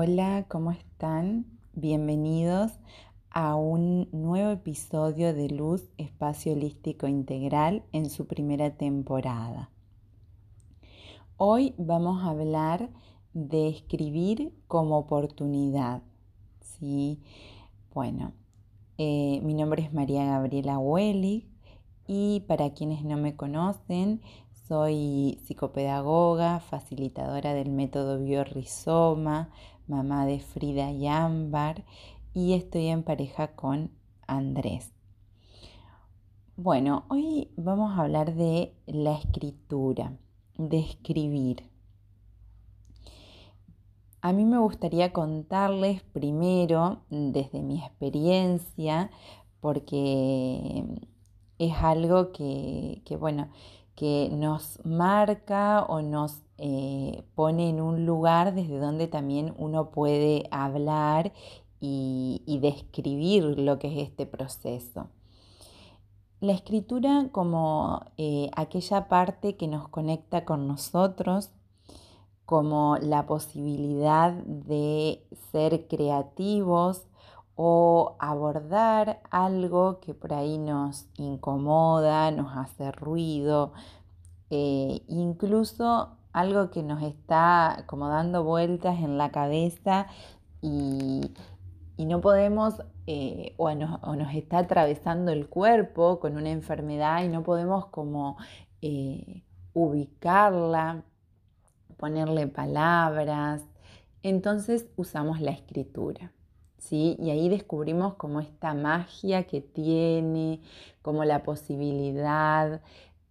Hola, ¿cómo están? Bienvenidos a un nuevo episodio de Luz Espacio Holístico Integral en su primera temporada. Hoy vamos a hablar de escribir como oportunidad. ¿sí? Bueno, eh, mi nombre es María Gabriela Wellig y para quienes no me conocen, soy psicopedagoga, facilitadora del método Biorrizoma, mamá de Frida y Ámbar y estoy en pareja con Andrés. Bueno, hoy vamos a hablar de la escritura, de escribir. A mí me gustaría contarles primero desde mi experiencia, porque es algo que, bueno, que nos marca o nos eh, pone en un lugar desde donde también uno puede hablar y, describir lo que es este proceso. La escritura como eh, aquella parte que nos conecta con nosotros, como la posibilidad de ser creativos o abordar algo que por ahí nos incomoda, nos hace ruido, eh, incluso algo que nos está como dando vueltas en la cabeza y, no podemos eh, o, nos está atravesando el cuerpo con una enfermedad y no podemos como eh, ubicarla, ponerle palabras. Entonces usamos la escritura. ¿Sí? Y ahí descubrimos como esta magia que tiene, como la posibilidad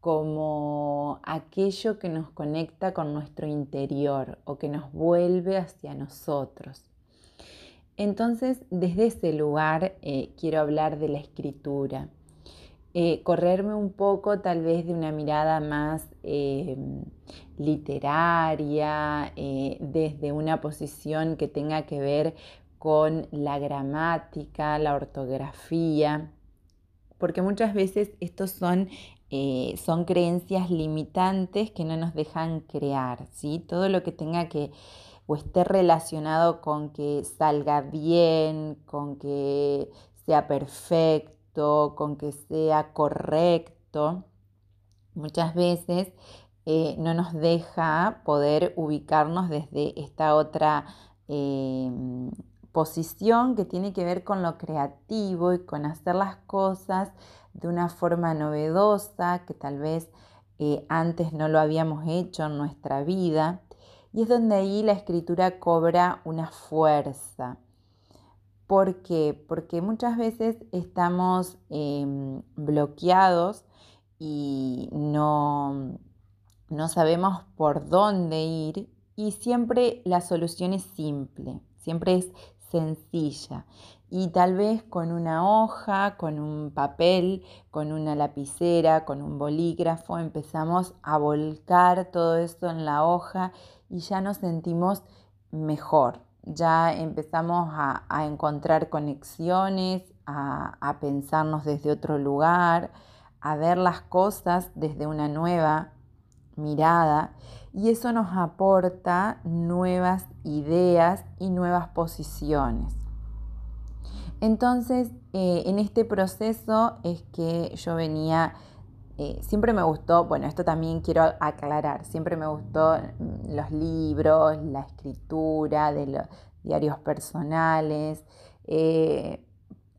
como aquello que nos conecta con nuestro interior o que nos vuelve hacia nosotros. Entonces, desde ese lugar eh, quiero hablar de la escritura, eh, correrme un poco tal vez de una mirada más em, literaria, eh, desde una posición que tenga que ver con la gramática, la ortografía, porque muchas veces estos son eh, son creencias limitantes que no nos dejan crear, ¿sí? Todo lo que tenga que o esté relacionado con que salga bien, con que sea perfecto, con que sea correcto, muchas veces eh, no nos deja poder ubicarnos desde esta otra em, posición que tiene que ver con lo creativo y con hacer las cosas de una forma novedosa que tal vez eh, antes no lo habíamos hecho en nuestra vida. Y es donde ahí la escritura cobra una fuerza. ¿Por qué? Porque muchas veces estamos em, bloqueados y no, no sabemos por dónde ir y siempre la solución es simple, siempre es sencilla. Y tal vez con una hoja, con un papel, con una lapicera, con un bolígrafo, empezamos a volcar todo esto en la hoja y ya nos sentimos mejor, ya empezamos a, encontrar conexiones, a, a pensarnos desde otro lugar, a ver las cosas desde una nueva mirada y eso nos aporta nuevas ideas y nuevas posiciones. Entonces, eh, en este proceso es que yo venía, eh, siempre me gustó, bueno, esto también quiero aclarar, siempre me gustó mm, los libros, la escritura de los diarios personales. Eh,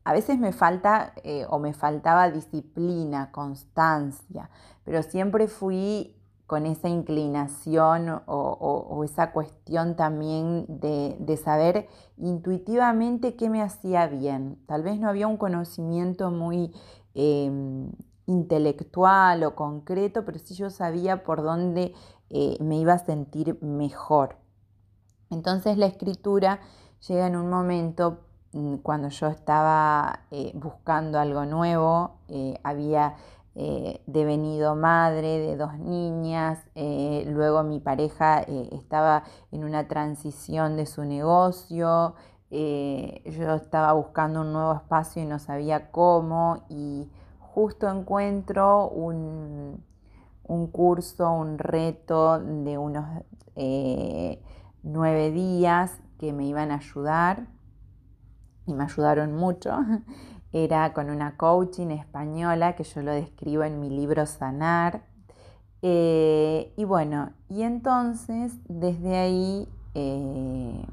a veces me falta o me faltaba disciplina, constancia, pero siempre fui con esa inclinación o, esa cuestión también de, saber intuitivamente qué me hacía bien. Tal vez no había un conocimiento muy em, intelectual o concreto, pero sí yo sabía por dónde eh, me iba a sentir mejor. Entonces la escritura llega en un momento mm, cuando yo estaba eh, buscando algo nuevo, eh, había eh, devenido madre de dos niñas, eh, luego mi pareja eh, estaba en una transición de su negocio, yo estaba buscando un nuevo espacio y no sabía cómo y justo encuentro un, un curso, un reto de unos nueve días que me iban a ayudar y me ayudaron mucho. Era con una coaching española que yo lo describo en mi libro Sanar. Eh, y bueno, y entonces desde ahí eh,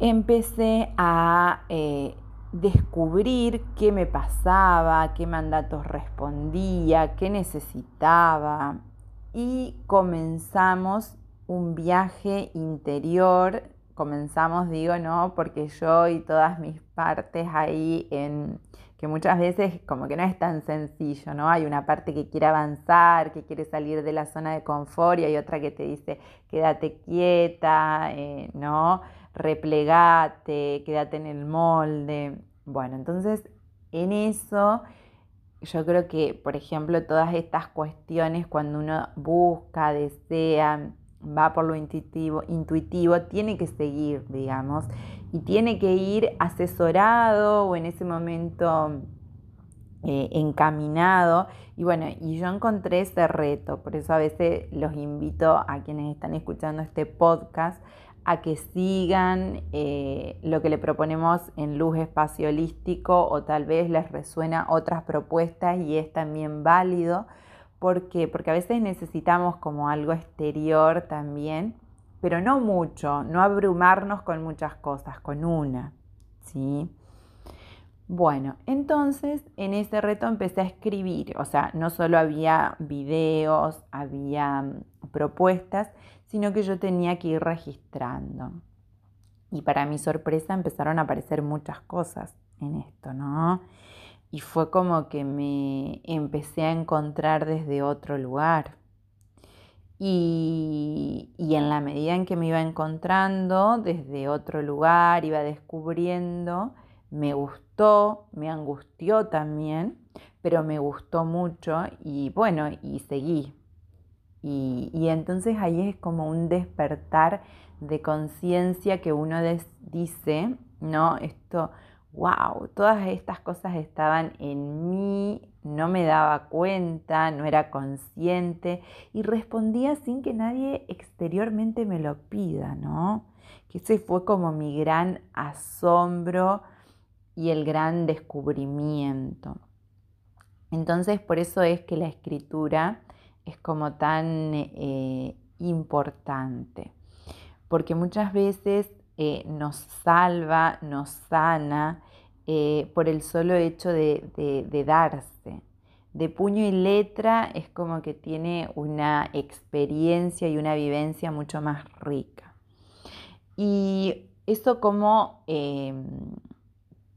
empecé a eh, descubrir qué me pasaba, qué mandatos respondía, qué necesitaba y comenzamos un viaje interior. Comenzamos, digo, ¿no? Porque yo y todas mis partes ahí en que muchas veces como que no es tan sencillo, ¿no? Hay una parte que quiere avanzar, que quiere salir de la zona de confort y hay otra que te dice quédate quieta, eh, ¿no? Replegate, quédate en el molde. Bueno, entonces en eso yo creo que, por ejemplo, todas estas cuestiones cuando uno busca, desea, va por lo intuitivo, intuitivo, tiene que seguir, digamos, y tiene que ir asesorado o en ese momento eh, encaminado. Y bueno, y yo encontré ese reto, por eso a veces los invito a quienes están escuchando este podcast a que sigan eh, lo que le proponemos en Luz Espacio Holístico o tal vez les resuena otras propuestas y es también válido ¿Por qué? Porque a veces necesitamos como algo exterior también, pero no mucho, no abrumarnos con muchas cosas, con una, ¿sí? Bueno, entonces en ese reto empecé a escribir, o sea, no solo había videos, había mm, propuestas, sino que yo tenía que ir registrando. Y para mi sorpresa empezaron a aparecer muchas cosas en esto, ¿no? Y fue como que me empecé a encontrar desde otro lugar. Y, en la medida en que me iba encontrando desde otro lugar, iba descubriendo, me gustó, me angustió también, pero me gustó mucho y bueno, y seguí. Y, y entonces ahí es como un despertar de conciencia que uno dice, no, esto wow, todas estas cosas estaban en mí, no me daba cuenta, no era consciente y respondía sin que nadie exteriormente me lo pida, ¿no? Que ese fue como mi gran asombro y el gran descubrimiento. Entonces, por eso es que la escritura es como tan eh, importante, porque muchas veces eh, nos salva, nos sana eh, por el solo hecho de, darse. De puño y letra es como que tiene una experiencia y una vivencia mucho más rica. Y eso como, em,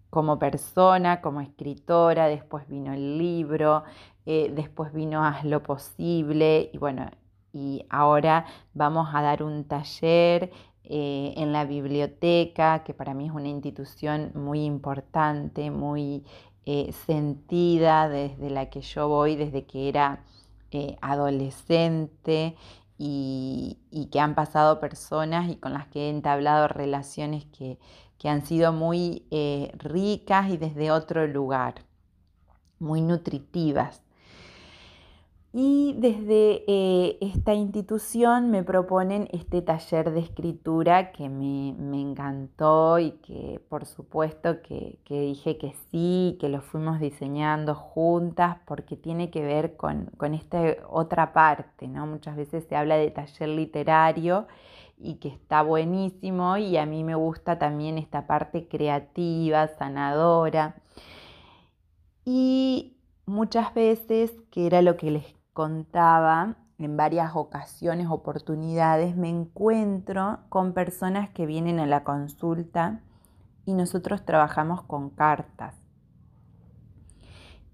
como persona, como escritora, después vino el libro, eh, después vino Haz lo posible y bueno, y ahora vamos a dar un taller eh, en la biblioteca, que para mí es una institución muy importante, muy eh, sentida desde la que yo voy, desde que era eh, adolescente y, que han pasado personas y con las que he entablado relaciones que han sido muy ricas y desde otro lugar, muy nutritivas. Y desde eh, esta institución me proponen este taller de escritura que me, encantó y que por supuesto que, dije que sí, que lo fuimos diseñando juntas porque tiene que ver con, con esta otra parte, ¿no? Muchas veces se habla de taller literario y que está buenísimo y a mí me gusta también esta parte creativa, sanadora. Y muchas veces, que era lo que les contaba en varias ocasiones, oportunidades, me encuentro con personas que vienen a la consulta y nosotros trabajamos con cartas.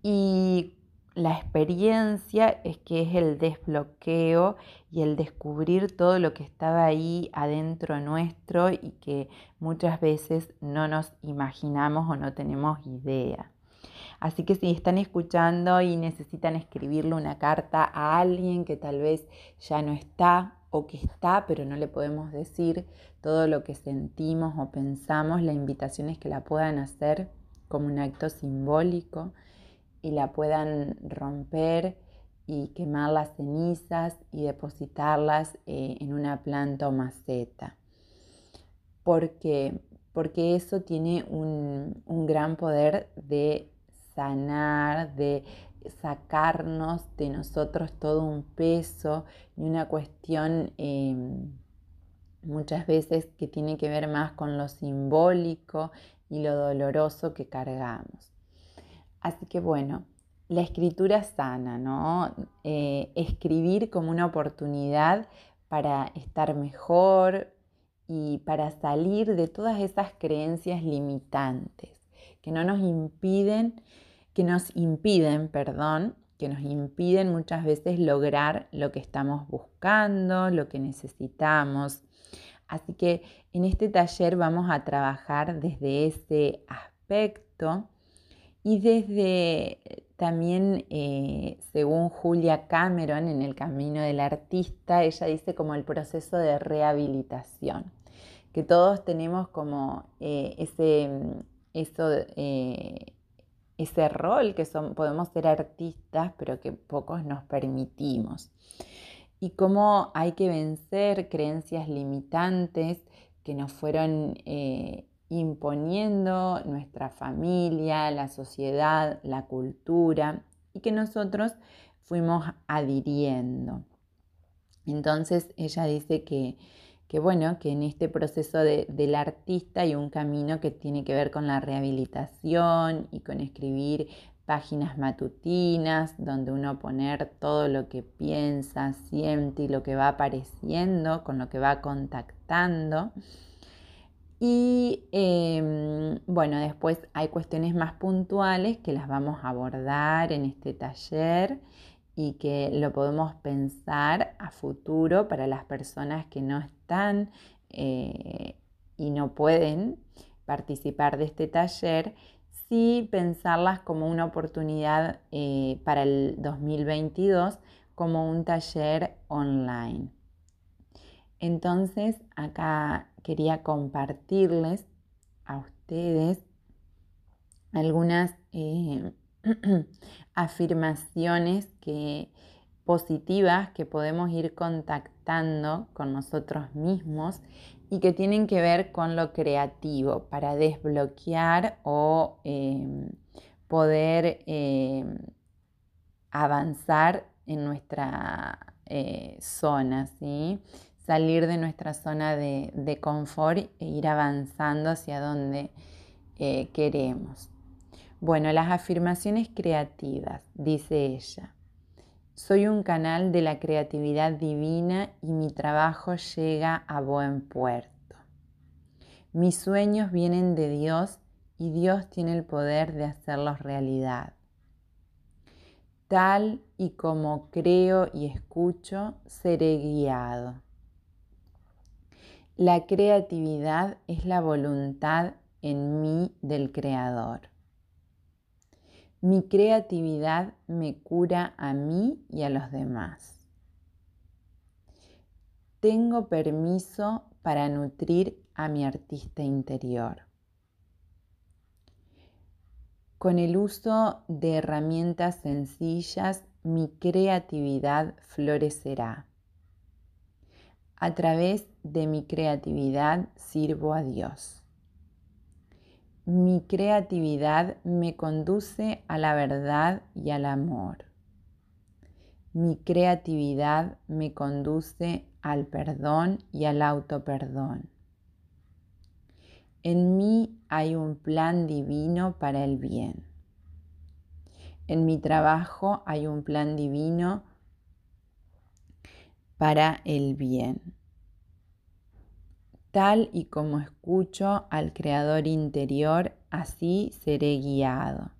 Y la experiencia es que es el desbloqueo y el descubrir todo lo que estaba ahí adentro nuestro y que muchas veces no nos imaginamos o no tenemos idea. Así que si están escuchando y necesitan escribirle una carta a alguien que tal vez ya no está o que está, pero no le podemos decir todo lo que sentimos o pensamos, la invitación es que la puedan hacer como un acto simbólico y la puedan romper y quemar las cenizas y depositarlas eh, en una planta o maceta. porque, porque eso tiene un, gran poder de sanar, de sacarnos de nosotros todo un peso y una cuestión em, muchas veces que tiene que ver más con lo simbólico y lo doloroso que cargamos. Así que bueno, la escritura sana, ¿no? Eh, escribir como una oportunidad para estar mejor y para salir de todas esas creencias limitantes que no nos impiden, que nos impiden, perdón, que nos impiden muchas veces lograr lo que estamos buscando, lo que necesitamos. Así que en este taller vamos a trabajar desde ese aspecto y desde también, eh, según Julia Cameron, en El Camino del Artista, ella dice como el proceso de rehabilitación, que todos tenemos como eh, ese, eso, eh, ese rol, que son, podemos ser artistas, pero que pocos nos permitimos. Y cómo hay que vencer creencias limitantes que nos fueron imponiendo nuestra familia, la sociedad, la cultura y que nosotros fuimos adhiriendo. Entonces ella dice que, bueno, que en este proceso del artista hay un camino que tiene que ver con la rehabilitación y con escribir páginas matutinas donde uno poner todo lo que piensa, siente y lo que va apareciendo, con lo que va contactando. Y em, bueno, después hay cuestiones más puntuales que las vamos a abordar en este taller y que lo podemos pensar a futuro para las personas que no están eh, y no pueden participar de este taller, sí pensarlas como una oportunidad eh, para el 2022 como un taller online. Entonces, acá quería compartirles a ustedes algunas eh, afirmaciones que, positivas que podemos ir contactando con nosotros mismos y que tienen que ver con lo creativo para desbloquear o em, poder em, avanzar en nuestra eh, zona, ¿sí? salir de nuestra zona de, confort e ir avanzando hacia donde eh, queremos. Bueno, las afirmaciones creativas, dice ella. Soy un canal de la creatividad divina y mi trabajo llega a buen puerto. Mis sueños vienen de Dios y Dios tiene el poder de hacerlos realidad. Tal y como creo y escucho, seré guiado. La creatividad es la voluntad en mí del Creador. Mi creatividad me cura a mí y a los demás. Tengo permiso para nutrir a mi artista interior. Con el uso de herramientas sencillas, mi creatividad florecerá. A través de mi creatividad sirvo a Dios. Mi creatividad me conduce a la verdad y al amor. Mi creatividad me conduce al perdón y al autoperdón. En mí hay un plan divino para el bien. En mi trabajo hay un plan divino para el bien. Tal y como escucho al Creador interior, así seré guiado.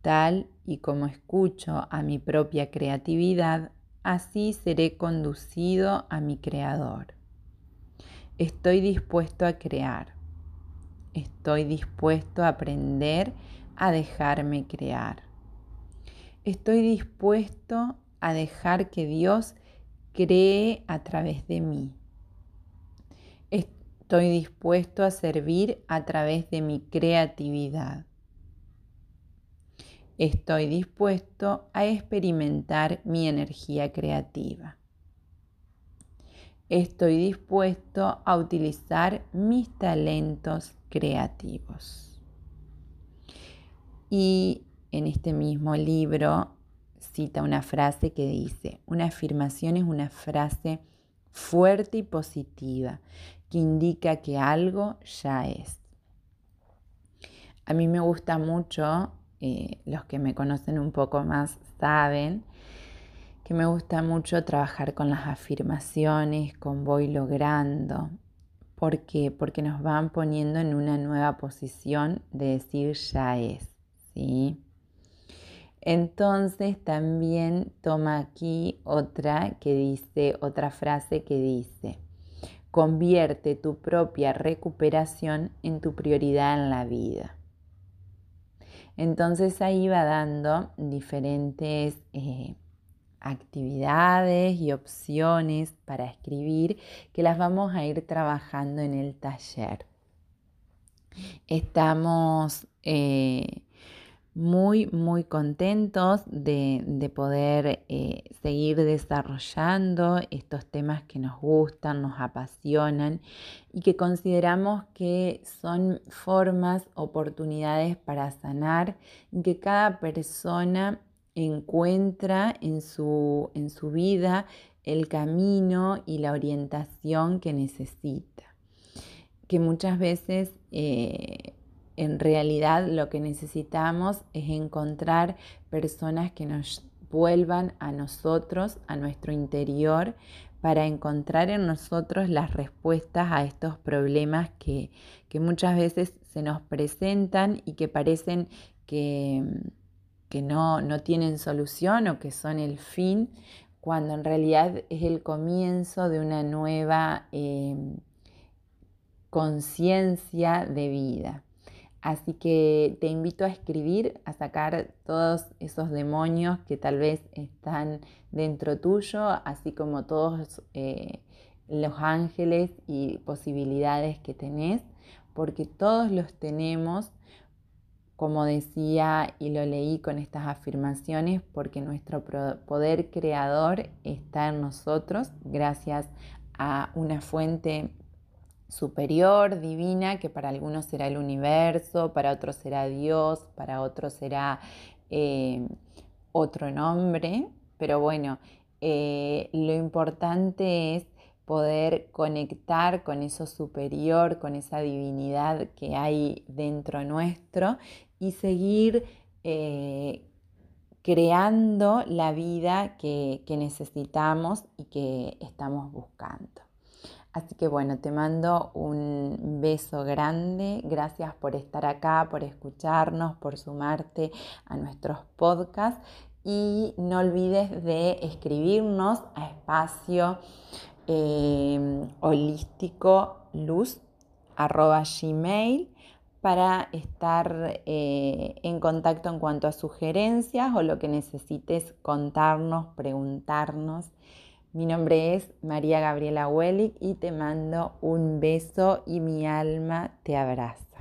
Tal y como escucho a mi propia creatividad, así seré conducido a mi Creador. Estoy dispuesto a crear. Estoy dispuesto a aprender a dejarme crear. Estoy dispuesto a dejar que Dios cree a través de mí. Estoy dispuesto a servir a través de mi creatividad. Estoy dispuesto a experimentar mi energía creativa. estoy dispuesto a utilizar mis talentos creativos. Y en este mismo libro cita una frase que dice, una afirmación es una frase fuerte y positiva que indica que algo ya es. A mí me gusta mucho, eh, los que me conocen un poco más saben, que me gusta mucho trabajar con las afirmaciones, con voy logrando. ¿Por qué? Porque nos van poniendo en una nueva posición de decir ya es, ¿sí? Entonces también toma aquí otra que dice, otra frase que dice, convierte tu propia recuperación en tu prioridad en la vida. Entonces ahí va dando diferentes eh, actividades y opciones para escribir que las vamos a ir trabajando en el taller. Estamos eh, muy, muy contentos de, poder eh, seguir desarrollando estos temas que nos gustan, nos apasionan y que consideramos que son formas, oportunidades para sanar y que cada persona encuentra en su, en su vida el camino y la orientación que necesita. Que muchas veces eh, en realidad lo que necesitamos es encontrar personas que nos vuelvan a nosotros, a nuestro interior, para encontrar en nosotros las respuestas a estos problemas que, muchas veces se nos presentan y que parecen que, que no, tienen solución o que son el fin, cuando en realidad es el comienzo de una nueva eh, conciencia de vida. Así que te invito a escribir, a sacar todos esos demonios que tal vez están dentro tuyo, así como todos eh, los ángeles y posibilidades que tenés, porque todos los tenemos, como decía y lo leí con estas afirmaciones, porque nuestro poder creador está en nosotros gracias a una fuente superior, divina, que para algunos será el universo, para otros será Dios, para otros será eh, otro nombre, pero bueno, eh, lo importante es poder conectar con eso superior, con esa divinidad que hay dentro nuestro y seguir eh, creando la vida que necesitamos y que estamos buscando. Así que bueno, te mando un beso grande. Gracias por estar acá, por escucharnos, por sumarte a nuestros podcasts. Y no olvides de escribirnos a espacio eh, holístico luz gmail para estar eh, en contacto en cuanto a sugerencias o lo que necesites contarnos, preguntarnos. Mi nombre es María Gabriela Wellig y te mando un beso y mi alma te abraza.